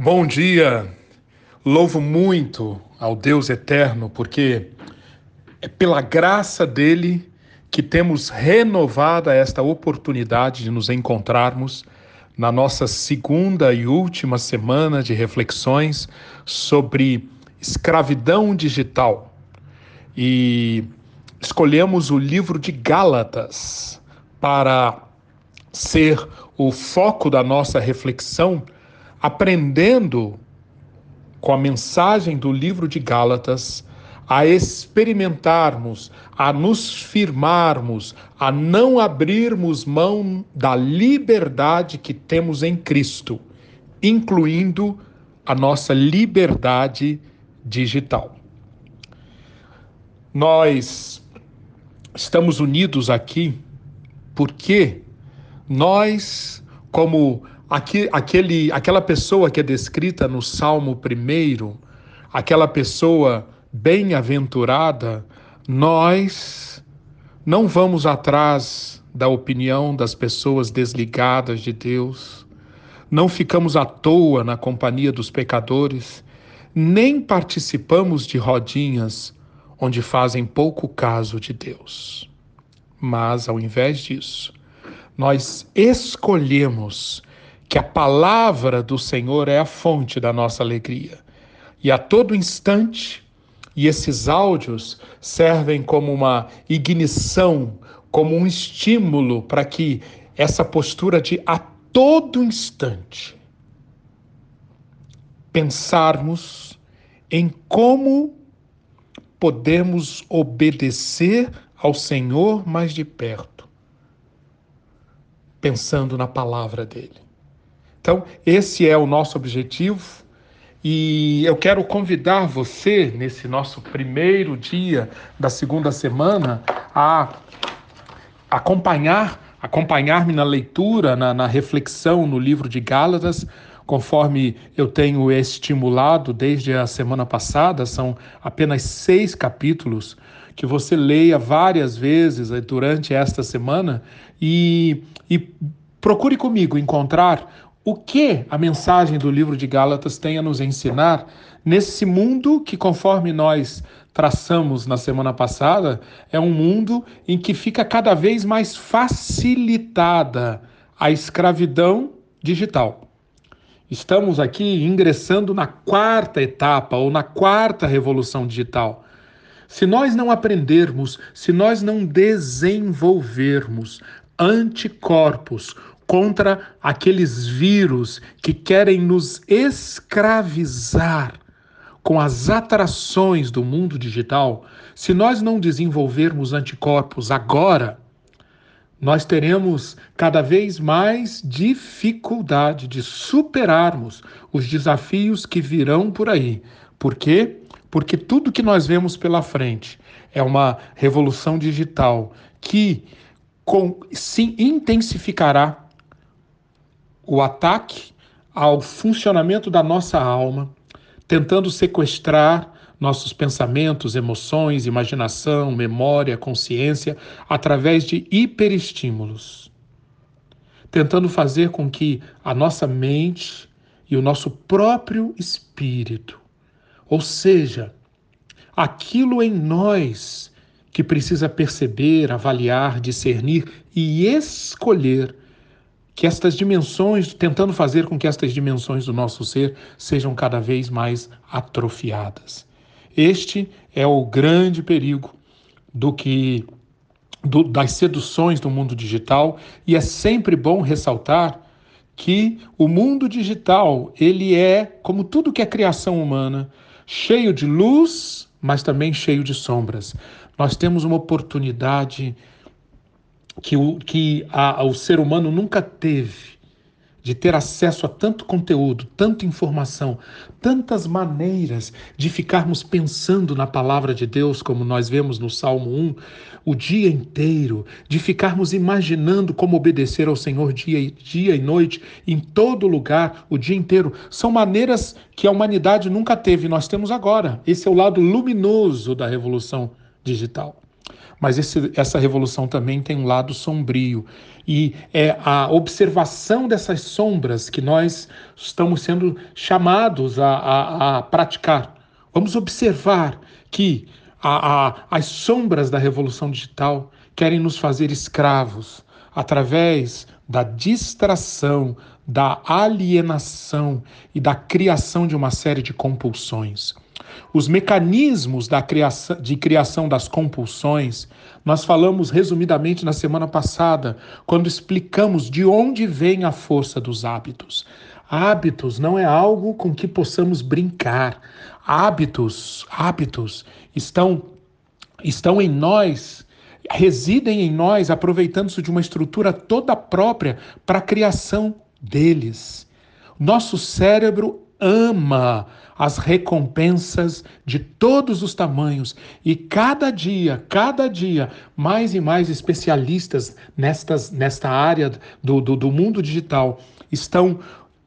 Bom dia. Louvo muito ao Deus eterno, porque é pela graça dele que temos renovada esta oportunidade de nos encontrarmos na nossa segunda e última semana de reflexões sobre escravidão digital. E escolhemos o livro de Gálatas para ser o foco da nossa reflexão aprendendo com a mensagem do livro de Gálatas a experimentarmos, a nos firmarmos, a não abrirmos mão da liberdade que temos em Cristo, incluindo a nossa liberdade digital. Nós estamos unidos aqui porque nós, como Aqui, aquele, aquela pessoa que é descrita no Salmo primeiro, aquela pessoa bem-aventurada, nós não vamos atrás da opinião das pessoas desligadas de Deus, não ficamos à toa na companhia dos pecadores, nem participamos de rodinhas onde fazem pouco caso de Deus. Mas, ao invés disso, nós escolhemos que a palavra do Senhor é a fonte da nossa alegria. E a todo instante, e esses áudios servem como uma ignição, como um estímulo para que essa postura de a todo instante pensarmos em como podemos obedecer ao Senhor mais de perto, pensando na palavra dele. Então, esse é o nosso objetivo. E eu quero convidar você, nesse nosso primeiro dia da segunda semana, a acompanhar acompanhar-me na leitura, na, na, reflexão no livro de Gálatas, conforme eu tenho estimulado desde a semana passada, são apenas seis capítulos que você leia várias vezes durante esta semana. E, e procure comigo encontrar o que a mensagem do livro de Gálatas tem a nos ensinar nesse mundo que, conforme nós traçamos na semana passada, é um mundo em que fica cada vez mais facilitada a escravidão digital. Estamos aqui ingressando na quarta etapa ou na quarta revolução digital. Se nós não aprendermos, se nós não desenvolvermos anticorpos contra aqueles vírus que querem nos escravizar com as atrações do mundo digital, se nós não desenvolvermos anticorpos agora, nós teremos cada vez mais dificuldade de superarmos os desafios que virão por aí. Por quê? Porque tudo que nós vemos pela frente é uma revolução digital que com, se intensificará o ataque ao funcionamento da nossa alma, tentando sequestrar nossos pensamentos, emoções, imaginação, memória, consciência, através de hiperestímulos, tentando fazer com que a nossa mente e o nosso próprio espírito, ou seja, aquilo em nós que precisa perceber, avaliar, discernir e escolher que estas dimensões, tentando fazer com que estas dimensões do nosso ser sejam cada vez mais atrofiadas. Este é o grande perigo do que do, das seduções do mundo digital e é sempre bom ressaltar que o mundo digital ele é como tudo que é criação humana, cheio de luz, mas também cheio de sombras. Nós temos uma oportunidade que o, que a, o ser humano nunca teve de ter acesso a tanto conteúdo, tanta informação, tantas maneiras de ficarmos pensando na palavra de Deus, como nós vemos no Salmo 1, o dia inteiro, de ficarmos imaginando como obedecer ao Senhor dia e, dia e noite, em todo lugar, o dia inteiro. São maneiras que a humanidade nunca teve, nós temos agora. Esse é o lado luminoso da revolução digital. Mas esse, essa revolução também tem um lado sombrio. E é a observação dessas sombras que nós estamos sendo chamados a, a, a praticar. Vamos observar que a, as sombras da revolução digital querem nos fazer escravos através da distração, da alienação e da criação de uma série de compulsões. Os mecanismos da criação, de criação das compulsões, nós falamos resumidamente na semana passada, quando explicamos de onde vem a força dos hábitos. Hábitos não é algo com que possamos brincar. Hábitos, hábitos estão estão em nós residem em nós, aproveitando-se de uma estrutura toda própria para a criação deles. Nosso cérebro ama as recompensas de todos os tamanhos. E cada dia, cada dia, mais e mais especialistas nestas, nesta área do, do, do mundo digital estão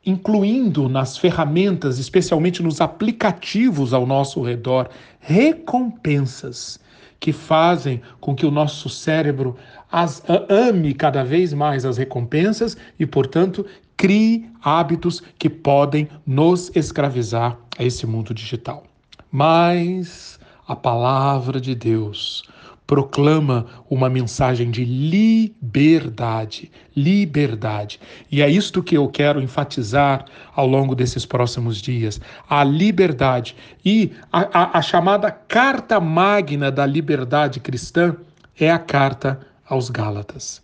incluindo nas ferramentas, especialmente nos aplicativos ao nosso redor, recompensas que fazem com que o nosso cérebro as, ame cada vez mais as recompensas e, portanto, crie hábitos que podem nos escravizar a esse mundo digital. Mas a palavra de Deus proclama uma mensagem de liberdade, liberdade. E é isto que eu quero enfatizar ao longo desses próximos dias: a liberdade. E a, a, a chamada Carta Magna da Liberdade Cristã é a carta aos Gálatas.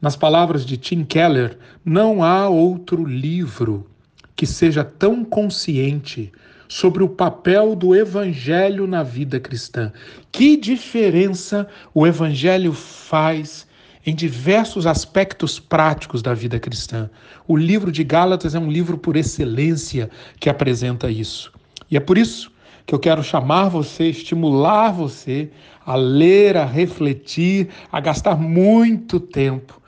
Nas palavras de Tim Keller, não há outro livro que seja tão consciente sobre o papel do Evangelho na vida cristã. Que diferença o Evangelho faz em diversos aspectos práticos da vida cristã. O livro de Gálatas é um livro por excelência que apresenta isso. E é por isso que eu quero chamar você, estimular você a ler, a refletir, a gastar muito tempo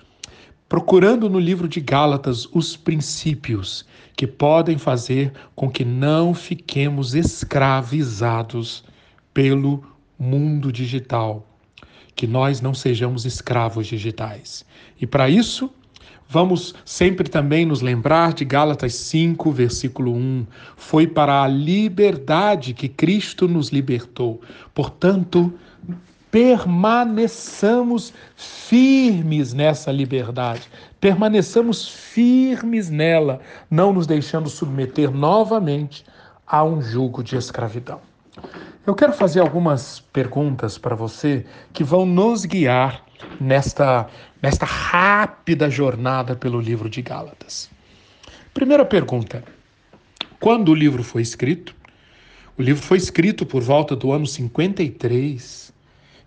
procurando no livro de Gálatas os princípios que podem fazer com que não fiquemos escravizados pelo mundo digital, que nós não sejamos escravos digitais. E para isso, Vamos sempre também nos lembrar de Gálatas 5, versículo 1. Foi para a liberdade que Cristo nos libertou. Portanto, permaneçamos firmes nessa liberdade, permaneçamos firmes nela, não nos deixando submeter novamente a um jugo de escravidão. Eu quero fazer algumas perguntas para você que vão nos guiar nesta, nesta rápida jornada pelo livro de Gálatas. Primeira pergunta: quando o livro foi escrito? O livro foi escrito por volta do ano 53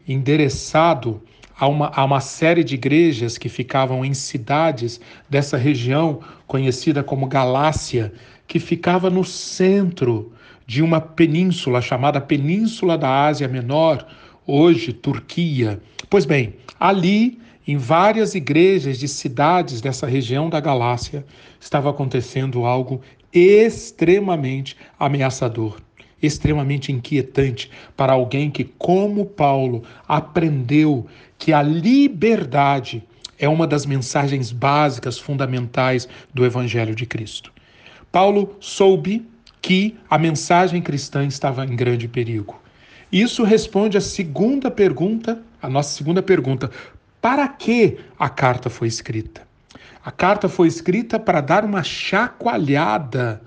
endereçado a uma, a uma série de igrejas que ficavam em cidades dessa região conhecida como Galácia, que ficava no centro de uma península chamada Península da Ásia Menor, hoje Turquia. Pois bem, ali, em várias igrejas de cidades dessa região da Galácia, estava acontecendo algo extremamente ameaçador extremamente inquietante para alguém que, como Paulo, aprendeu que a liberdade é uma das mensagens básicas, fundamentais do Evangelho de Cristo. Paulo soube que a mensagem cristã estava em grande perigo. Isso responde à segunda pergunta, a nossa segunda pergunta: para que a carta foi escrita? A carta foi escrita para dar uma chacoalhada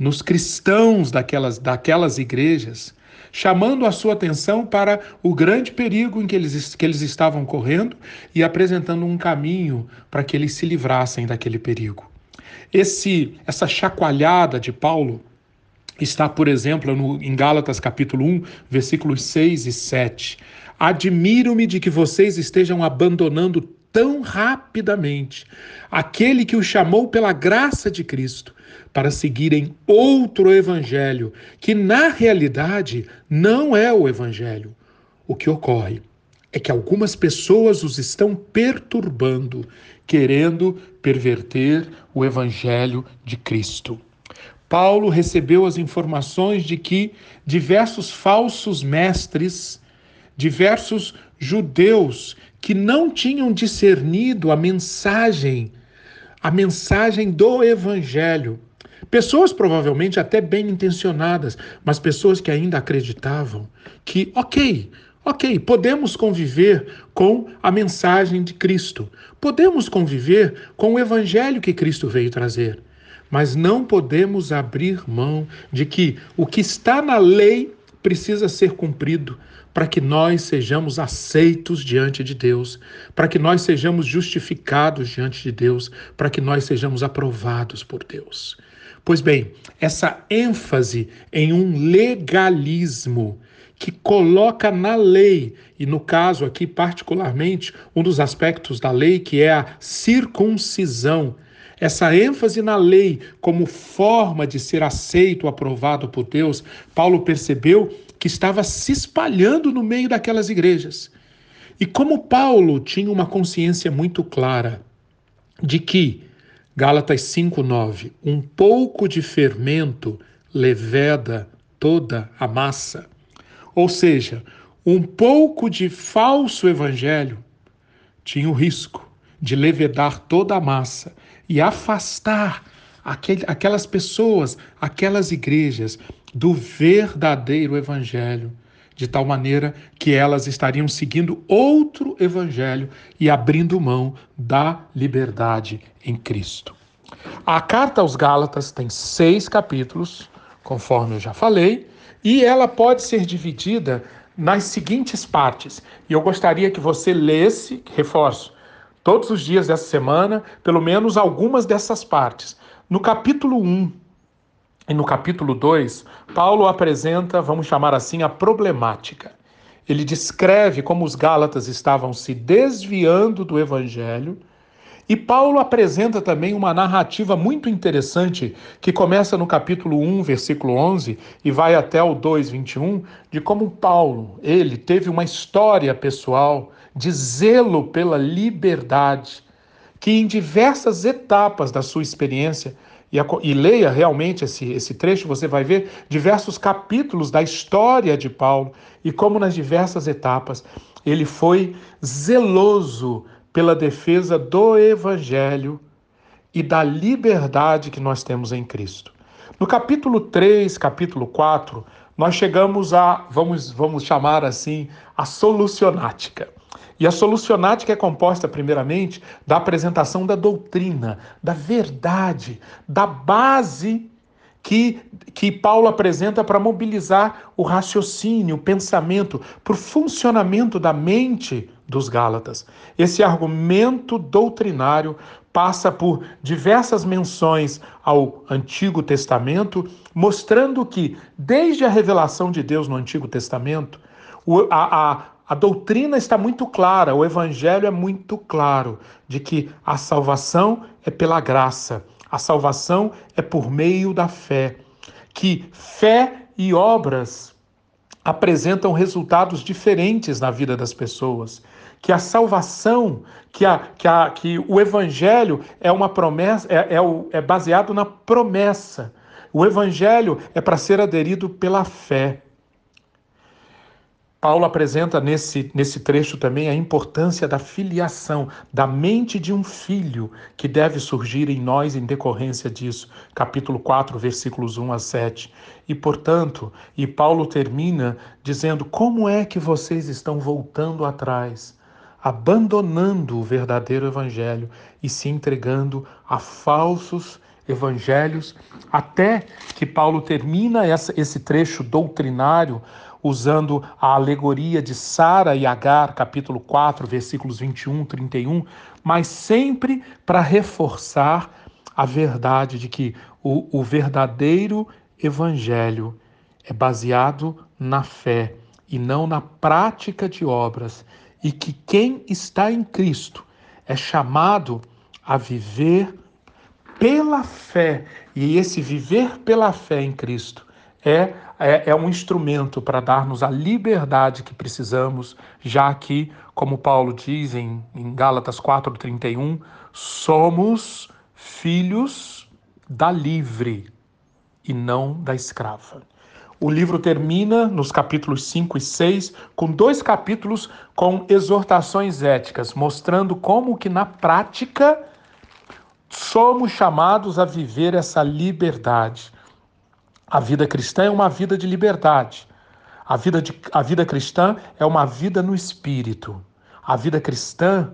nos cristãos daquelas, daquelas igrejas, chamando a sua atenção para o grande perigo em que eles, que eles estavam correndo e apresentando um caminho para que eles se livrassem daquele perigo. Esse, essa chacoalhada de Paulo está, por exemplo, no, em Gálatas capítulo 1, versículos 6 e 7. Admiro-me de que vocês estejam abandonando tão rapidamente aquele que o chamou pela graça de Cristo para seguirem outro evangelho, que na realidade não é o evangelho. O que ocorre é que algumas pessoas os estão perturbando, querendo perverter o evangelho de Cristo. Paulo recebeu as informações de que diversos falsos mestres diversos judeus que não tinham discernido a mensagem, a mensagem do evangelho. Pessoas provavelmente até bem intencionadas, mas pessoas que ainda acreditavam que, ok, ok, podemos conviver com a mensagem de Cristo, podemos conviver com o evangelho que Cristo veio trazer, mas não podemos abrir mão de que o que está na lei precisa ser cumprido para que nós sejamos aceitos diante de Deus, para que nós sejamos justificados diante de Deus, para que nós sejamos aprovados por Deus. Pois bem, essa ênfase em um legalismo que coloca na lei, e no caso aqui, particularmente, um dos aspectos da lei que é a circuncisão, essa ênfase na lei como forma de ser aceito, aprovado por Deus, Paulo percebeu que estava se espalhando no meio daquelas igrejas. E como Paulo tinha uma consciência muito clara de que, Gálatas 5,9, um pouco de fermento leveda toda a massa. Ou seja, um pouco de falso evangelho tinha o risco de levedar toda a massa e afastar aquelas pessoas, aquelas igrejas do verdadeiro evangelho, de tal maneira que elas estariam seguindo outro evangelho e abrindo mão da liberdade em Cristo. A carta aos Gálatas tem seis capítulos, conforme eu já falei, e ela pode ser dividida nas seguintes partes. E eu gostaria que você lesse, reforço, todos os dias dessa semana, pelo menos algumas dessas partes. No capítulo 1 e no capítulo 2, Paulo apresenta, vamos chamar assim, a problemática. Ele descreve como os Gálatas estavam se desviando do evangelho e Paulo apresenta também uma narrativa muito interessante que começa no capítulo 1, versículo 11 e vai até o 2, 21, de como Paulo, ele teve uma história pessoal de zelo pela liberdade, que em diversas etapas da sua experiência e, a, e, leia realmente esse, esse trecho, você vai ver diversos capítulos da história de Paulo e como nas diversas etapas ele foi zeloso pela defesa do Evangelho e da liberdade que nós temos em Cristo. No capítulo 3, capítulo 4, nós chegamos a, vamos, vamos chamar assim, a solucionática. E a solucionática é composta, primeiramente, da apresentação da doutrina, da verdade, da base que, que Paulo apresenta para mobilizar o raciocínio, o pensamento, para o funcionamento da mente dos Gálatas. Esse argumento doutrinário passa por diversas menções ao Antigo Testamento, mostrando que, desde a revelação de Deus no Antigo Testamento, a, a, a doutrina está muito clara, o Evangelho é muito claro de que a salvação é pela graça, a salvação é por meio da fé, que fé e obras apresentam resultados diferentes na vida das pessoas que a salvação, que, a, que, a, que o evangelho é uma promessa, é, é, o, é baseado na promessa. O evangelho é para ser aderido pela fé. Paulo apresenta nesse, nesse trecho também a importância da filiação, da mente de um filho que deve surgir em nós em decorrência disso. Capítulo 4, versículos 1 a 7. E, portanto, e Paulo termina dizendo: Como é que vocês estão voltando atrás? abandonando o verdadeiro evangelho e se entregando a falsos evangelhos, até que Paulo termina essa, esse trecho doutrinário usando a alegoria de Sara e Agar, capítulo 4, versículos 21, 31, mas sempre para reforçar a verdade de que o, o verdadeiro evangelho é baseado na fé e não na prática de obras e que quem está em Cristo é chamado a viver pela fé. E esse viver pela fé em Cristo é, é, é um instrumento para dar-nos a liberdade que precisamos, já que, como Paulo diz em, em Gálatas 4,31, somos filhos da livre e não da escrava. O livro termina nos capítulos 5 e 6 com dois capítulos com exortações éticas, mostrando como que na prática somos chamados a viver essa liberdade. A vida cristã é uma vida de liberdade. A vida, de, a vida cristã é uma vida no espírito. A vida cristã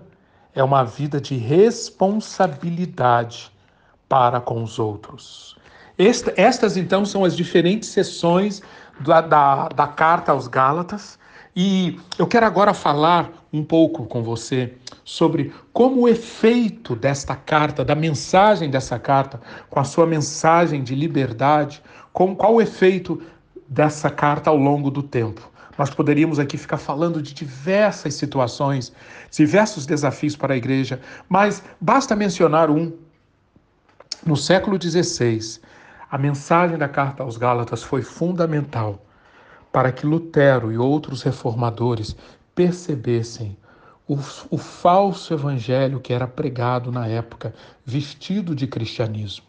é uma vida de responsabilidade para com os outros. Estas, então, são as diferentes sessões da, da, da carta aos Gálatas. E eu quero agora falar um pouco com você sobre como o efeito desta carta, da mensagem dessa carta, com a sua mensagem de liberdade, com, qual o efeito dessa carta ao longo do tempo. Nós poderíamos aqui ficar falando de diversas situações, diversos desafios para a igreja, mas basta mencionar um. No século XVI, a mensagem da carta aos Gálatas foi fundamental para que Lutero e outros reformadores percebessem o, o, falso evangelho que era pregado na época, vestido de cristianismo.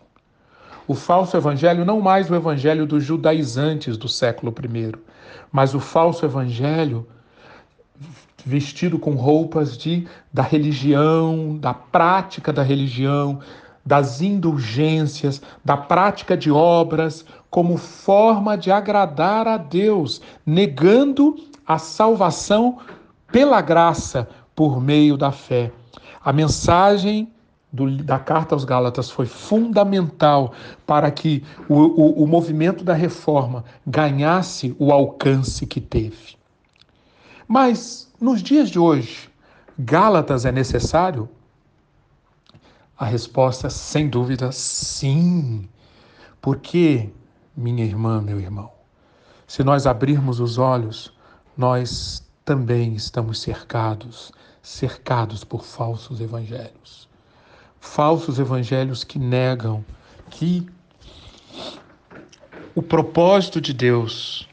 O falso evangelho, não mais o evangelho dos judaizantes do século I, mas o falso evangelho vestido com roupas de da religião, da prática da religião, das indulgências, da prática de obras, como forma de agradar a Deus, negando a salvação pela graça por meio da fé. A mensagem do, da carta aos Gálatas foi fundamental para que o, o, o movimento da reforma ganhasse o alcance que teve. Mas, nos dias de hoje, Gálatas é necessário? A resposta, sem dúvida, sim. Porque, minha irmã, meu irmão, se nós abrirmos os olhos, nós também estamos cercados, cercados por falsos evangelhos. Falsos evangelhos que negam que o propósito de Deus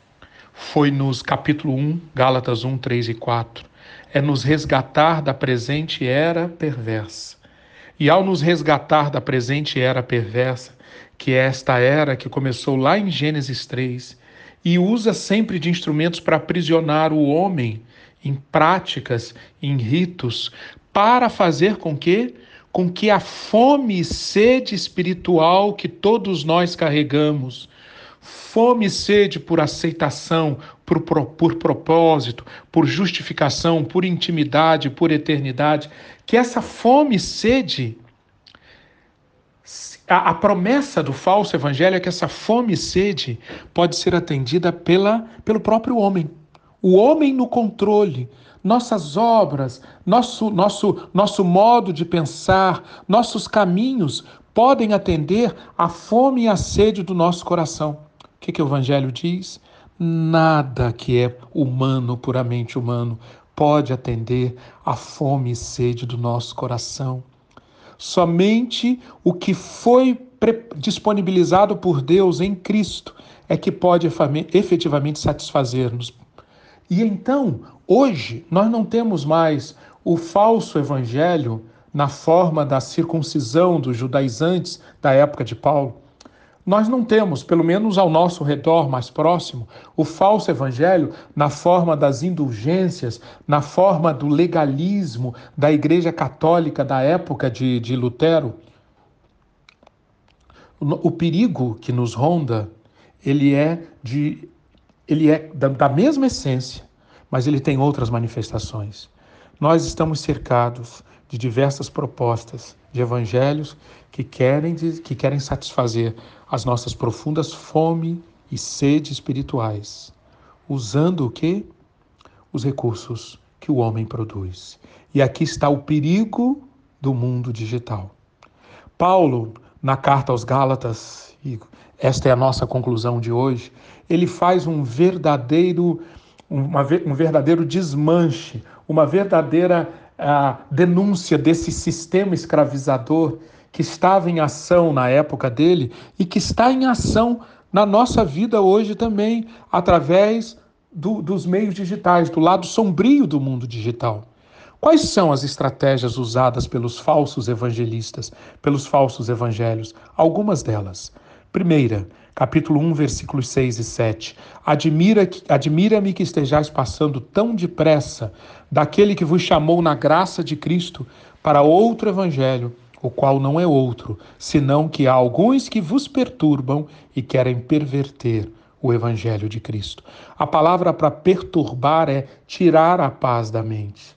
foi nos capítulo 1, Gálatas 1, 3 e 4, é nos resgatar da presente era perversa. E ao nos resgatar da presente era perversa, que é esta era que começou lá em Gênesis 3, e usa sempre de instrumentos para aprisionar o homem em práticas, em ritos, para fazer com que com que a fome e sede espiritual que todos nós carregamos, fome e sede por aceitação, por, por propósito, por justificação, por intimidade, por eternidade, que essa fome e sede, a, a promessa do falso evangelho é que essa fome e sede pode ser atendida pela, pelo próprio homem. O homem no controle, nossas obras, nosso, nosso, nosso modo de pensar, nossos caminhos podem atender à fome e à sede do nosso coração. O que, que o Evangelho diz? Nada que é humano, puramente humano, pode atender à fome e sede do nosso coração. Somente o que foi disponibilizado por Deus em Cristo é que pode efetivamente satisfazer-nos. E então, hoje, nós não temos mais o falso evangelho na forma da circuncisão dos judaizantes da época de Paulo nós não temos, pelo menos ao nosso redor mais próximo, o falso evangelho na forma das indulgências, na forma do legalismo da Igreja Católica da época de, de Lutero. O, perigo que nos ronda, ele é de ele é da, da mesma essência, mas ele tem outras manifestações. Nós estamos cercados de diversas propostas de evangelhos que querem, que querem satisfazer as nossas profundas fome e sede espirituais, usando o que? Os recursos que o homem produz. E aqui está o perigo do mundo digital. Paulo, na carta aos Gálatas, e esta é a nossa conclusão de hoje, ele faz um verdadeiro, uma, um verdadeiro desmanche, uma verdadeira uh, denúncia desse sistema escravizador que estava em ação na época dele e que está em ação na nossa vida hoje também, através do, dos meios digitais, do lado sombrio do mundo digital. Quais são as estratégias usadas pelos falsos evangelistas, pelos falsos evangelhos? Algumas delas. Primeira, capítulo 1, versículos 6 e 7. Admira-me admira que estejais passando tão depressa daquele que vos chamou na graça de Cristo para outro evangelho, o qual não é outro, senão que há alguns que vos perturbam e querem perverter o evangelho de Cristo. A palavra para perturbar é tirar a paz da mente.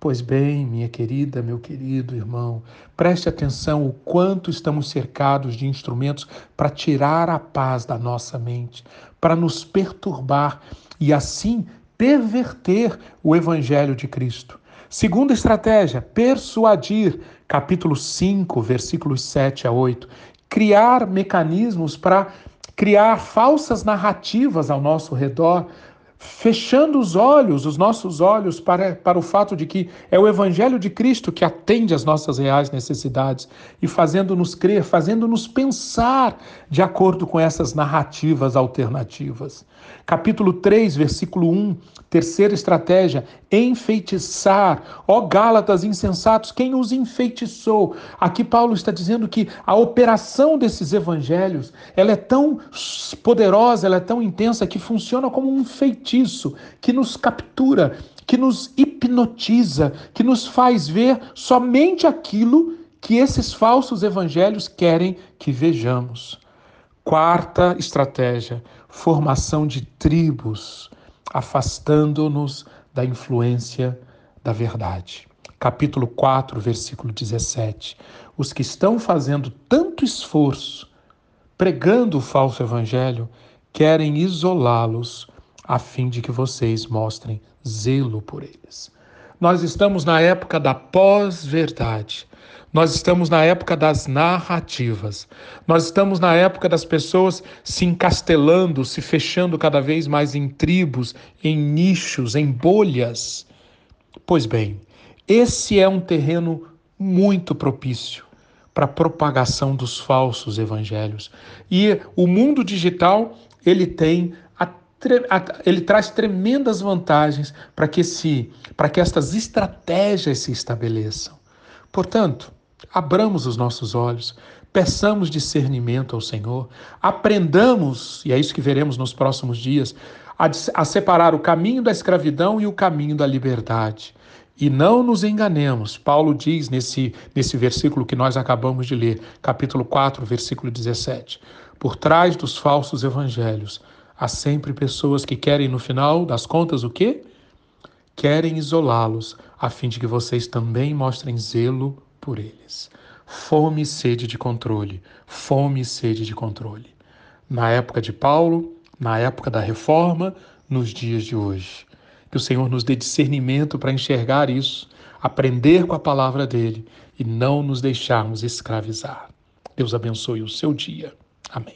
Pois bem, minha querida, meu querido irmão, preste atenção o quanto estamos cercados de instrumentos para tirar a paz da nossa mente, para nos perturbar e assim perverter o evangelho de Cristo. Segunda estratégia, persuadir, capítulo 5, versículos 7 a 8. Criar mecanismos para criar falsas narrativas ao nosso redor fechando os olhos, os nossos olhos, para, para o fato de que é o Evangelho de Cristo que atende às nossas reais necessidades e fazendo-nos crer, fazendo-nos pensar de acordo com essas narrativas alternativas. Capítulo 3, versículo 1, terceira estratégia, enfeitiçar. Ó Gálatas insensatos, quem os enfeitiçou? Aqui Paulo está dizendo que a operação desses evangelhos, ela é tão poderosa, ela é tão intensa que funciona como um feitiço que nos captura, que nos hipnotiza, que nos faz ver somente aquilo que esses falsos evangelhos querem que vejamos. Quarta estratégia, formação de tribos, afastando-nos da influência da verdade. Capítulo 4, versículo 17. Os que estão fazendo tanto esforço, pregando o falso evangelho, querem isolá-los a fim de que vocês mostrem zelo por eles. Nós estamos na época da pós-verdade. Nós estamos na época das narrativas. Nós estamos na época das pessoas se encastelando, se fechando cada vez mais em tribos, em nichos, em bolhas. Pois bem, esse é um terreno muito propício para a propagação dos falsos evangelhos. E o mundo digital, ele tem ele traz tremendas vantagens para que, se, que estas estratégias se estabeleçam. Portanto, abramos os nossos olhos, peçamos discernimento ao Senhor, aprendamos, e é isso que veremos nos próximos dias, a, a separar o caminho da escravidão e o caminho da liberdade. E não nos enganemos, Paulo diz nesse, nesse versículo que nós acabamos de ler, capítulo 4, versículo 17: Por trás dos falsos evangelhos há sempre pessoas que querem, no final das contas, o quê? Querem isolá-los, a fim de que vocês também mostrem zelo por eles. Fome e sede de controle, fome e sede de controle. Na época de Paulo, na época da reforma, nos dias de hoje. Que o Senhor nos dê discernimento para enxergar isso, aprender com a palavra dele e não nos deixarmos escravizar. Deus abençoe o seu dia. Amém.